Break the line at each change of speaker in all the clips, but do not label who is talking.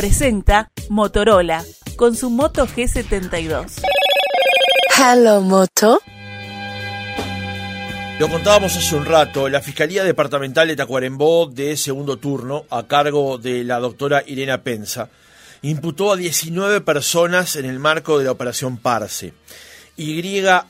presenta Motorola con su Moto G72.
Hello, Moto.
Lo contábamos hace un rato, la Fiscalía Departamental de Tacuarembó de segundo turno, a cargo de la doctora Irena Pensa, imputó a 19 personas en el marco de la operación Parse. YAML,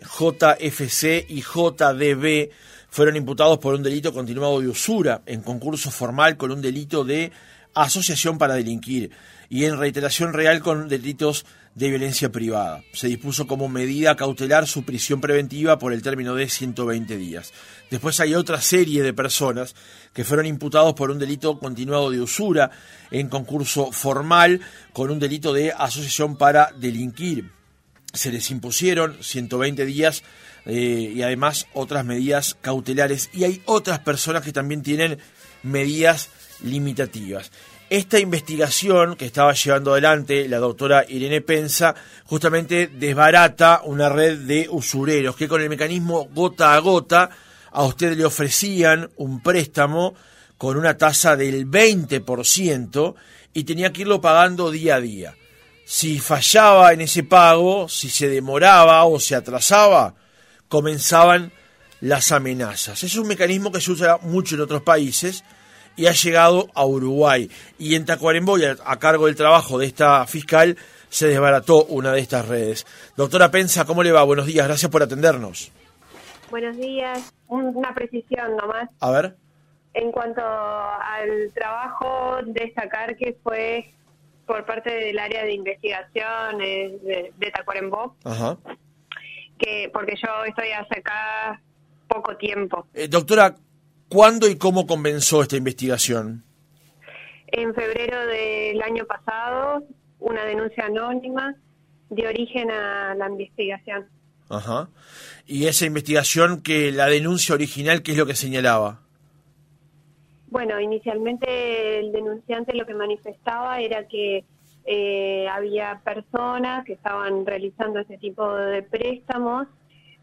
JFC y JDB fueron imputados por un delito continuado de usura en concurso formal con un delito de asociación para delinquir y en reiteración real con delitos de violencia privada. Se dispuso como medida cautelar su prisión preventiva por el término de 120 días. Después hay otra serie de personas que fueron imputados por un delito continuado de usura en concurso formal con un delito de asociación para delinquir. Se les impusieron 120 días eh, y además otras medidas cautelares. Y hay otras personas que también tienen medidas limitativas. Esta investigación que estaba llevando adelante la doctora Irene Pensa justamente desbarata una red de usureros que con el mecanismo gota a gota a usted le ofrecían un préstamo con una tasa del 20% y tenía que irlo pagando día a día. Si fallaba en ese pago, si se demoraba o se atrasaba, comenzaban las amenazas. Es un mecanismo que se usa mucho en otros países y ha llegado a Uruguay. Y en Tacuarembó, a cargo del trabajo de esta fiscal, se desbarató una de estas redes. Doctora Pensa, ¿cómo le va? Buenos días, gracias por atendernos.
Buenos días, una precisión nomás.
A ver.
En cuanto al trabajo, destacar que fue por parte del área de investigación de, de Tacuarembó,
Ajá.
que porque yo estoy hace acá poco tiempo.
Eh, doctora, ¿Cuándo y cómo comenzó esta investigación?
En febrero del año pasado, una denuncia anónima dio origen a la investigación.
Ajá. ¿Y esa investigación, que la denuncia original, qué es lo que señalaba?
Bueno, inicialmente el denunciante lo que manifestaba era que eh, había personas que estaban realizando ese tipo de préstamos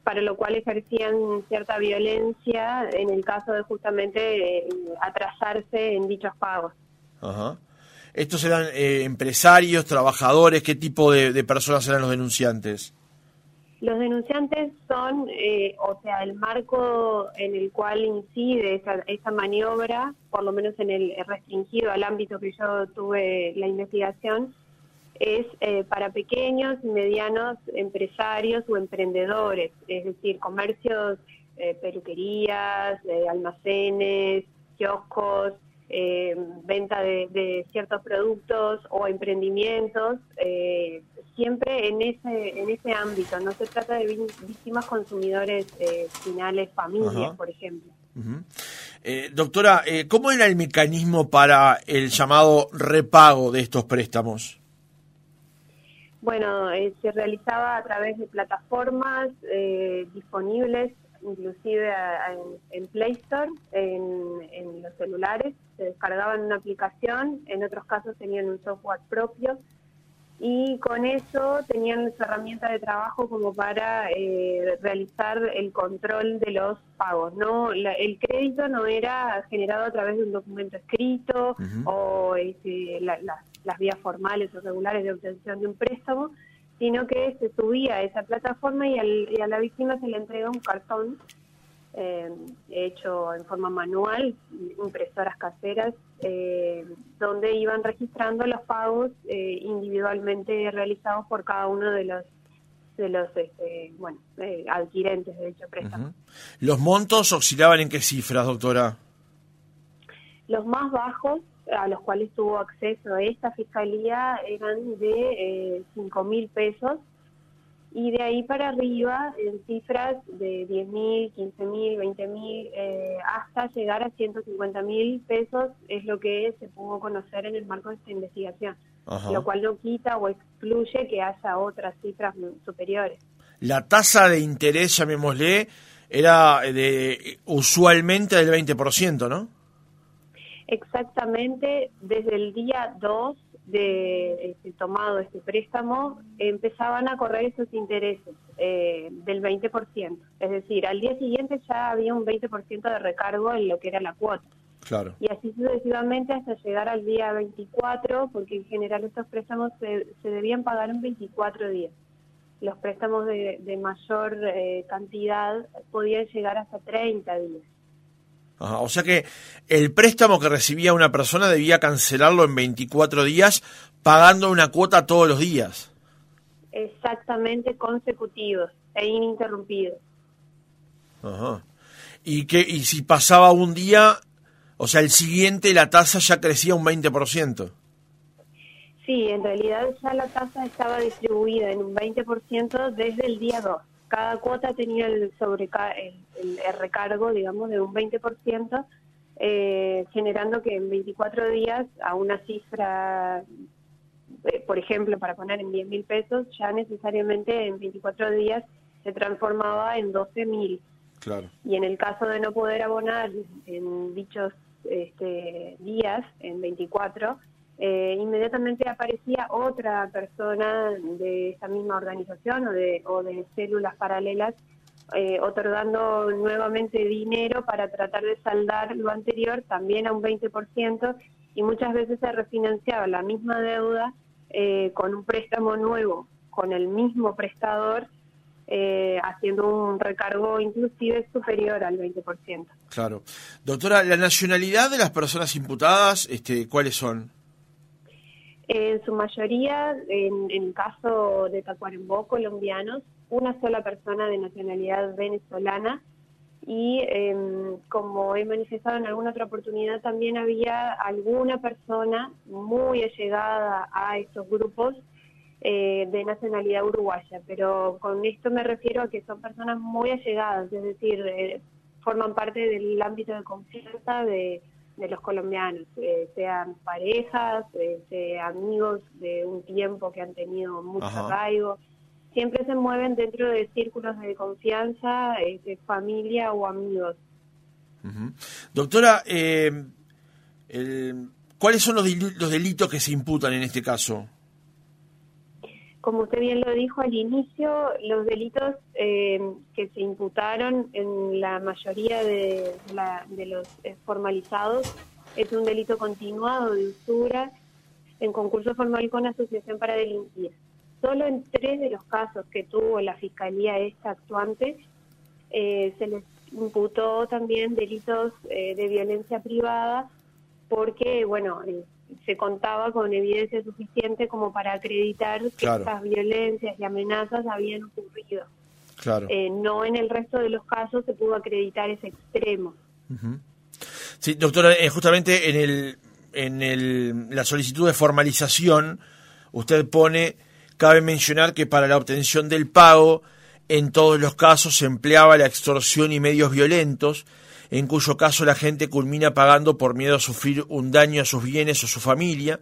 para lo cual ejercían cierta violencia en el caso de justamente eh, atrasarse en dichos pagos.
Ajá. ¿Estos eran eh, empresarios, trabajadores? ¿Qué tipo de, personas eran los denunciantes?
Los denunciantes son, eh, o sea, el marco en el cual incide esa, esa maniobra, por lo menos en el restringido al ámbito que yo tuve la investigación, es eh, para pequeños y medianos empresarios o emprendedores, es decir, comercios, eh, peluquerías, eh, almacenes, kioscos, venta de, ciertos productos o emprendimientos, siempre en ese, en ese ámbito. No se trata de víctimas consumidores finales, familias, por ejemplo.
doctora, ¿cómo era el mecanismo para el llamado repago de estos préstamos?
Bueno, eh, se realizaba a través de plataformas eh, disponibles, inclusive en, Play Store, en, los celulares. Se descargaban una aplicación, en otros casos tenían un software propio y con eso tenían su herramienta de trabajo como para eh, realizar el control de los pagos. No, el crédito no era generado a través de un documento escrito o este, la, las vías formales o regulares de obtención de un préstamo, sino que se subía a esa plataforma y, a la víctima se le entrega un cartón eh, hecho en forma manual, impresoras caseras, eh, donde iban registrando los pagos eh, individualmente realizados por cada uno de los de los este, bueno adquirentes de dicho préstamo.
¿Los montos oscilaban en qué cifras, doctora?
Los más bajos a los cuales tuvo acceso esta fiscalía eran de eh, 5 mil pesos y de ahí para arriba en cifras de 10 mil, 15 mil, 20 mil, eh, hasta llegar a 150 mil pesos es lo que se pudo conocer en el marco de esta investigación, lo cual no quita o excluye que haya otras cifras superiores.
La tasa de interés, llamémosle, era de usualmente del 20%, ¿no?
Exactamente desde el día 2 de este, tomado este préstamo empezaban a correr esos intereses eh, del 20%. Es decir, al día siguiente ya había un 20% de recargo en lo que era la cuota.
Claro.
Y así sucesivamente hasta llegar al día 24, porque en general estos préstamos se, se debían pagar en 24 días. Los préstamos de, de mayor eh, cantidad podían llegar hasta 30 días.
Ajá, o sea que el préstamo que recibía una persona debía cancelarlo en 24 días pagando una cuota todos los días.
Exactamente consecutivos e ininterrumpidos.
Ajá. Y que y si pasaba un día, o sea, el siguiente la tasa ya crecía un 20%.
Sí, en realidad ya la tasa estaba distribuida en un 20% desde el día 2. Cada cuota tenía el, sobreca el, recargo, digamos, de un 20%, eh, generando que en 24 días a una cifra, eh, por ejemplo, para poner en 10 mil pesos, ya necesariamente en 24 días se transformaba en 12 mil.
Claro.
Y en el caso de no poder abonar en dichos este, días, en 24, eh, inmediatamente aparecía otra persona de esa misma organización o de, o de células paralelas eh, otorgando nuevamente dinero para tratar de saldar lo anterior también a un 20% y muchas veces se refinanciaba la misma deuda eh, con un préstamo nuevo, con el mismo prestador, eh, haciendo un recargo inclusive superior al 20%.
Claro. Doctora, ¿la nacionalidad de las personas imputadas, este, cuáles son?
En su mayoría, en, en el caso de Tacuarembó, colombianos, una sola persona de nacionalidad venezolana. Y eh, como he manifestado en alguna otra oportunidad, también había alguna persona muy allegada a estos grupos eh, de nacionalidad uruguaya, pero con esto me refiero a que son personas muy allegadas, es decir, eh, forman parte del ámbito de confianza de de los colombianos, eh, sean parejas, eh, sean amigos de un tiempo que han tenido mucho
Ajá.
arraigo, siempre se mueven dentro de círculos de confianza, eh, de familia o amigos.
Doctora, eh, el- ¿cuáles son los, los delitos que se imputan en este caso?
Como usted bien lo dijo al inicio, los delitos eh, que se imputaron en la mayoría de, la- de los eh, formalizados es un delito continuado de usura en concurso formal con asociación para delinquir. Solo en tres de los casos que tuvo la Fiscalía esta actuante eh, se les imputó también delitos eh, de violencia privada porque, bueno, eh, se contaba con evidencia suficiente como para acreditar que estas violencias y amenazas habían ocurrido.
Claro.
Eh, no en el resto de los casos se pudo acreditar ese extremo.
Sí, doctora, eh, justamente en el en el, la solicitud de formalización usted pone cabe mencionar que para la obtención del pago en todos los casos se empleaba la extorsión y medios violentos, en cuyo caso la gente culmina pagando por miedo a sufrir un daño a sus bienes o su familia,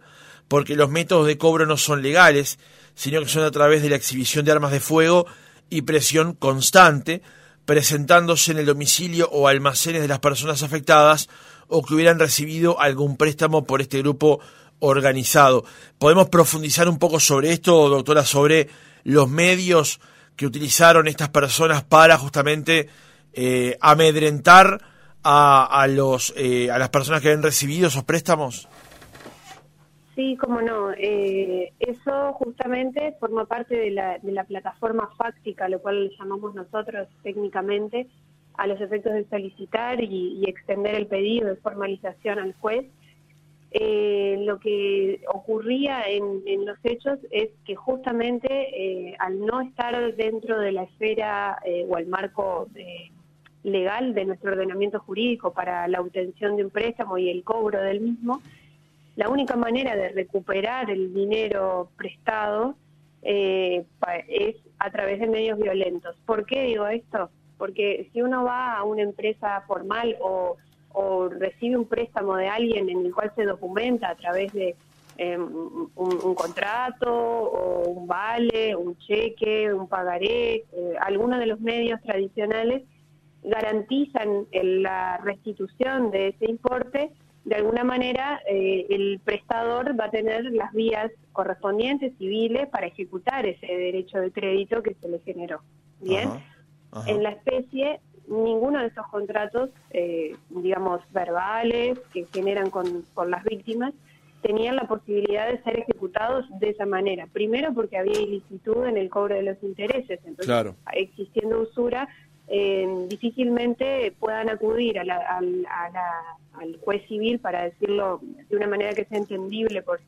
porque los métodos de cobro no son legales, sino que son a través de la exhibición de armas de fuego y presión constante, presentándose en el domicilio o almacenes de las personas afectadas o que hubieran recibido algún préstamo por este grupo organizado. ¿Podemos profundizar un poco sobre esto, doctora, sobre los medios que utilizaron estas personas para justamente eh, amedrentar a, a los, eh, a las personas que habían recibido esos préstamos?
Sí, cómo no. Eh, eso justamente forma parte de la, de la plataforma fáctica, lo cual llamamos nosotros técnicamente, a los efectos de solicitar y, extender el pedido de formalización al juez. Eh, lo que ocurría en, en los hechos es que justamente eh, al no estar dentro de la esfera eh, o el marco legal de nuestro ordenamiento jurídico para la obtención de un préstamo y el cobro del mismo, la única manera de recuperar el dinero prestado eh, es a través de medios violentos. ¿Por qué digo esto? Porque si uno va a una empresa formal o, recibe un préstamo de alguien en el cual se documenta a través de un, un contrato o un vale, un cheque, un pagaré, eh, alguno de los medios tradicionales garantizan el- la restitución de ese importe, de alguna manera eh, el prestador va a tener las vías correspondientes civiles para ejecutar ese derecho de crédito que se le generó. Bien,
Ajá, ajá.
en la especie ninguno de estos contratos, eh, digamos, verbales que generan con, con las víctimas, tenían la posibilidad de ser ejecutados de esa manera. Primero porque había ilicitud en el cobro de los intereses, entonces existiendo usura, eh, difícilmente puedan acudir a al juez civil para decirlo de una manera que sea entendible por,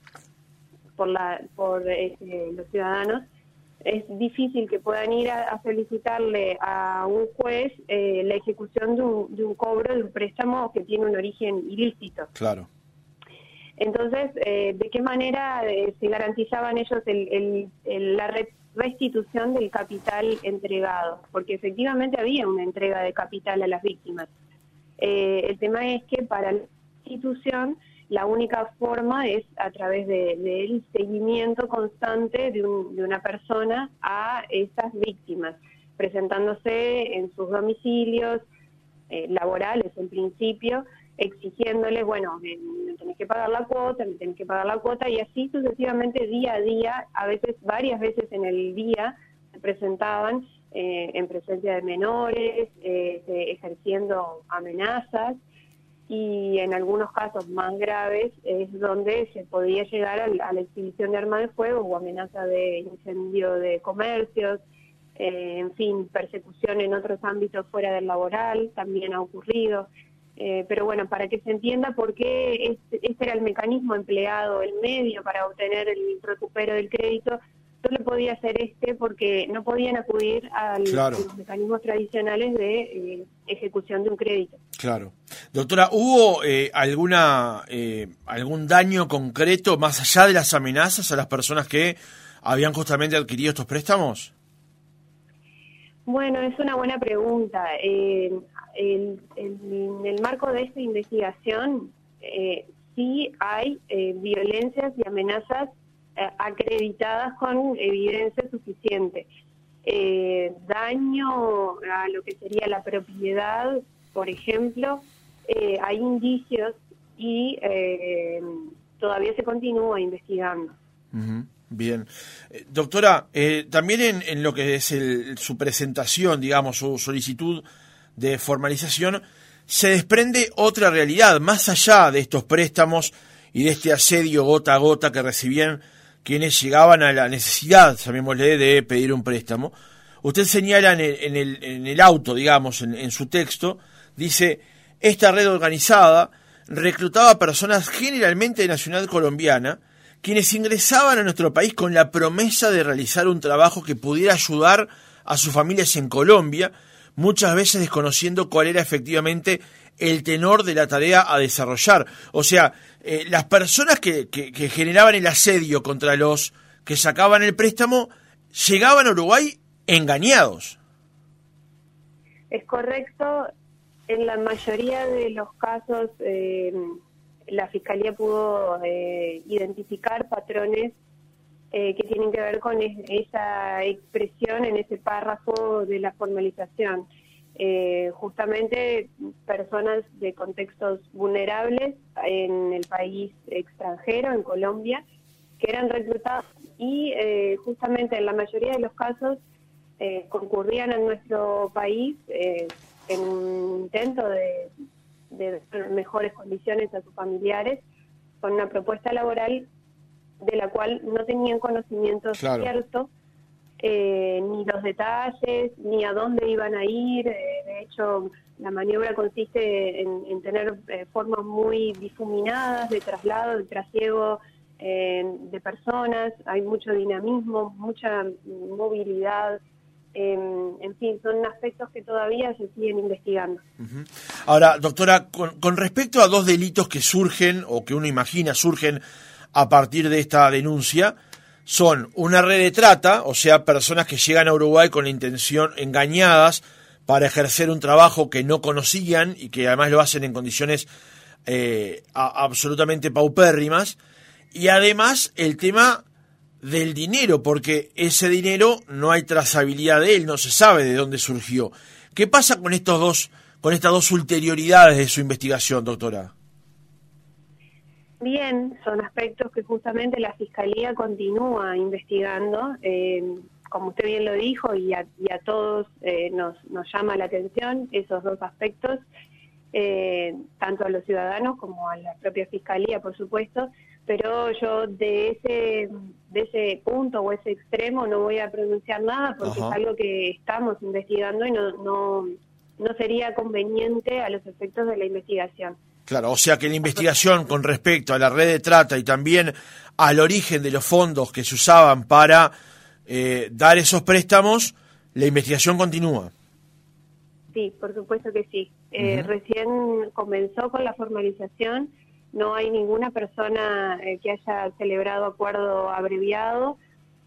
por, la, por este, los ciudadanos. Es difícil que puedan ir a, solicitarle a un juez eh, la ejecución de un, de un cobro de un préstamo que tiene un origen ilícito.
Claro.
Entonces, eh, ¿de qué manera eh, se garantizaban ellos el, la restitución del capital entregado? Porque efectivamente había una entrega de capital a las víctimas. Eh, el tema es que para la institución la única forma es a través del seguimiento constante de, de una persona a esas víctimas, presentándose en sus domicilios laborales en principio, exigiéndoles, bueno, me, tenés que pagar la cuota, me tenés que pagar la cuota, y así sucesivamente día a día, a veces, varias veces en el día, se presentaban eh, en presencia de menores, eh, ejerciendo amenazas, y en algunos casos más graves es donde se podía llegar a, la exhibición de arma de fuego o amenaza de incendio de comercios, eh, en fin, persecución en otros ámbitos fuera del laboral también ha ocurrido. Eh, pero bueno, para que se entienda por qué este, este, era el mecanismo empleado, el medio para obtener el recupero del crédito, solo podía ser este porque no podían acudir a los mecanismos tradicionales de eh, ejecución de un crédito.
Claro. Doctora, ¿hubo eh, alguna algún daño concreto más allá de las amenazas a las personas que habían justamente adquirido estos préstamos?
Bueno, es una buena pregunta. Eh, en el marco de esta investigación, eh, sí hay eh, violencias y amenazas eh, acreditadas con evidencia suficiente. daño a lo que sería la propiedad, por ejemplo, hay indicios y todavía se continúa investigando.
Bien. doctora, también en, lo que es su presentación, digamos, su solicitud de formalización, se desprende otra realidad, más allá de estos préstamos y de este asedio gota a gota que recibían quienes llegaban a la necesidad, llamémosle, de pedir un préstamo. Usted señala en el, en el, auto, digamos, en, en su texto, dice, esta red organizada reclutaba personas generalmente de nacionalidad colombiana, quienes ingresaban a nuestro país con la promesa de realizar un trabajo que pudiera ayudar a sus familias en Colombia muchas veces desconociendo cuál era efectivamente el tenor de la tarea a desarrollar. O sea, eh, las personas que, que, generaban el asedio contra los que sacaban el préstamo llegaban a Uruguay engañados.
Es correcto. En la mayoría de los casos, eh, la Fiscalía pudo eh, identificar patrones eh, que tienen que ver con esa expresión en ese párrafo de la formalización. Eh, justamente personas de contextos vulnerables en el país extranjero, en Colombia, que eran reclutados y eh, justamente en la mayoría de los casos concurrían a nuestro país en un intento de, de mejores condiciones a sus familiares con una propuesta laboral de la cual no tenían conocimiento cierto, eh, ni los detalles, ni a dónde iban a ir. Eh, de hecho, la maniobra consiste en, tener eh, formas muy difuminadas de traslado, de trasiego de personas. Hay mucho dinamismo, mucha movilidad. En fin, son aspectos que todavía se siguen investigando.
Ahora, doctora, con respecto a dos delitos que surgen, o que uno imagina surgen a partir de esta denuncia son una red de trata, o sea, personas que llegan a Uruguay con la intención engañadas para ejercer un trabajo que no conocían y que además lo hacen en condiciones eh, absolutamente paupérrimas. Y además el tema del dinero, porque ese dinero no hay trazabilidad de él, no se sabe de dónde surgió. ¿Qué pasa con estos dos, con estas dos ulterioridades de su investigación, doctora?
Bien, son aspectos que justamente la Fiscalía continúa investigando. Eh, como usted bien lo dijo, y a, todos eh, nos, nos llama la atención esos dos aspectos, eh, tanto a los ciudadanos como a la propia fiscalía, por supuesto, pero yo de ese de ese punto o ese extremo no voy a pronunciar nada porque es algo que estamos investigando y no, no no sería conveniente a los efectos de la investigación.
Claro, o sea que la investigación con respecto a la red de trata y también al origen de los fondos que se usaban para eh, dar esos préstamos, la investigación continúa.
Sí, por supuesto que sí. Eh, recién comenzó con la formalización, no hay ninguna persona eh, que haya celebrado acuerdo abreviado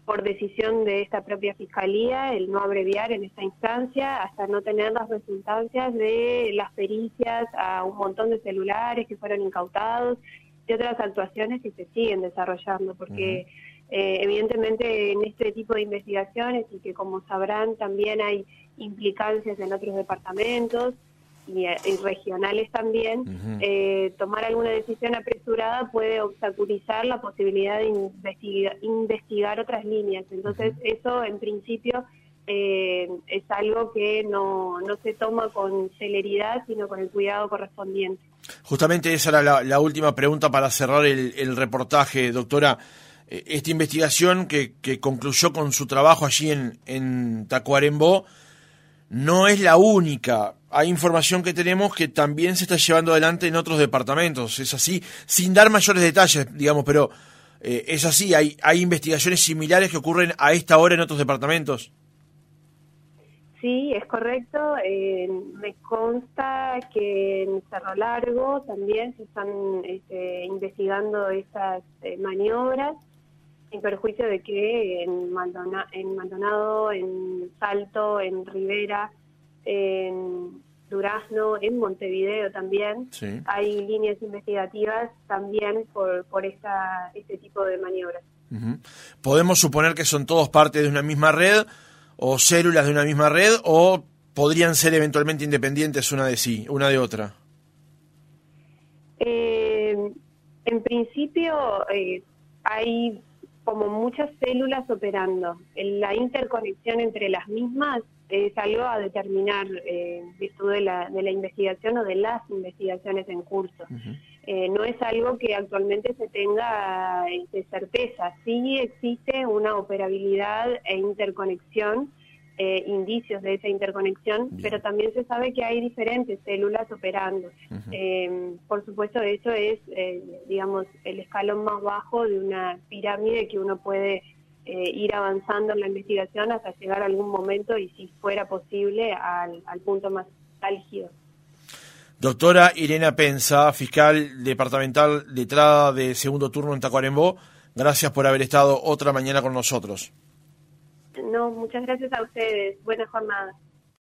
por decisión de esta propia fiscalía el no abreviar en esta instancia hasta no tener las resultancias de las pericias a un montón de celulares que fueron incautados y otras actuaciones que se siguen desarrollando, porque eh, evidentemente en este tipo de investigaciones y que como sabrán también hay implicancias en otros departamentos, y, regionales también, eh, tomar alguna decisión apresurada puede obstaculizar la posibilidad de investigar, otras líneas. Entonces, eso en principio eh, es algo que no, no se toma con celeridad, sino con el cuidado correspondiente.
Justamente esa era la, última pregunta para cerrar el, reportaje, doctora. Eh, esta investigación que, que, concluyó con su trabajo allí en, en Tacuarembó no es la única hay información que tenemos que también se está llevando adelante en otros departamentos. Es así, sin dar mayores detalles, digamos, pero eh, es así. Hay, hay investigaciones similares que ocurren a esta hora en otros departamentos.
Sí, es correcto. Eh, me consta que en Cerro Largo también se están este, investigando estas eh, maniobras en perjuicio de que en Maldonado, en Salto, en Rivera, en Durazno, en Montevideo también. Hay líneas investigativas también por, por esta, este tipo de maniobras.
¿Podemos suponer que son todos parte de una misma red o células de una misma red o podrían ser eventualmente independientes una de sí, una de otra?
Eh, en principio eh, hay como muchas células operando. La interconexión entre las mismas es algo a determinar eh, virtud de la, de la investigación o de las investigaciones en curso. Eh, no es algo que actualmente se tenga de este, certeza. Sí existe una operabilidad e interconexión, eh, indicios de esa interconexión, pero también se sabe que hay diferentes células operando. Eh, por supuesto, eso es, digamos, el escalón más bajo de una pirámide que uno puede eh, ir avanzando en la investigación hasta llegar a algún momento y si fuera posible al, punto más álgido.
Doctora Irena Pensa, fiscal departamental letrada de segundo turno en Tacuarembó, gracias por haber estado otra mañana con nosotros.
No, muchas gracias a ustedes. Buenas jornadas.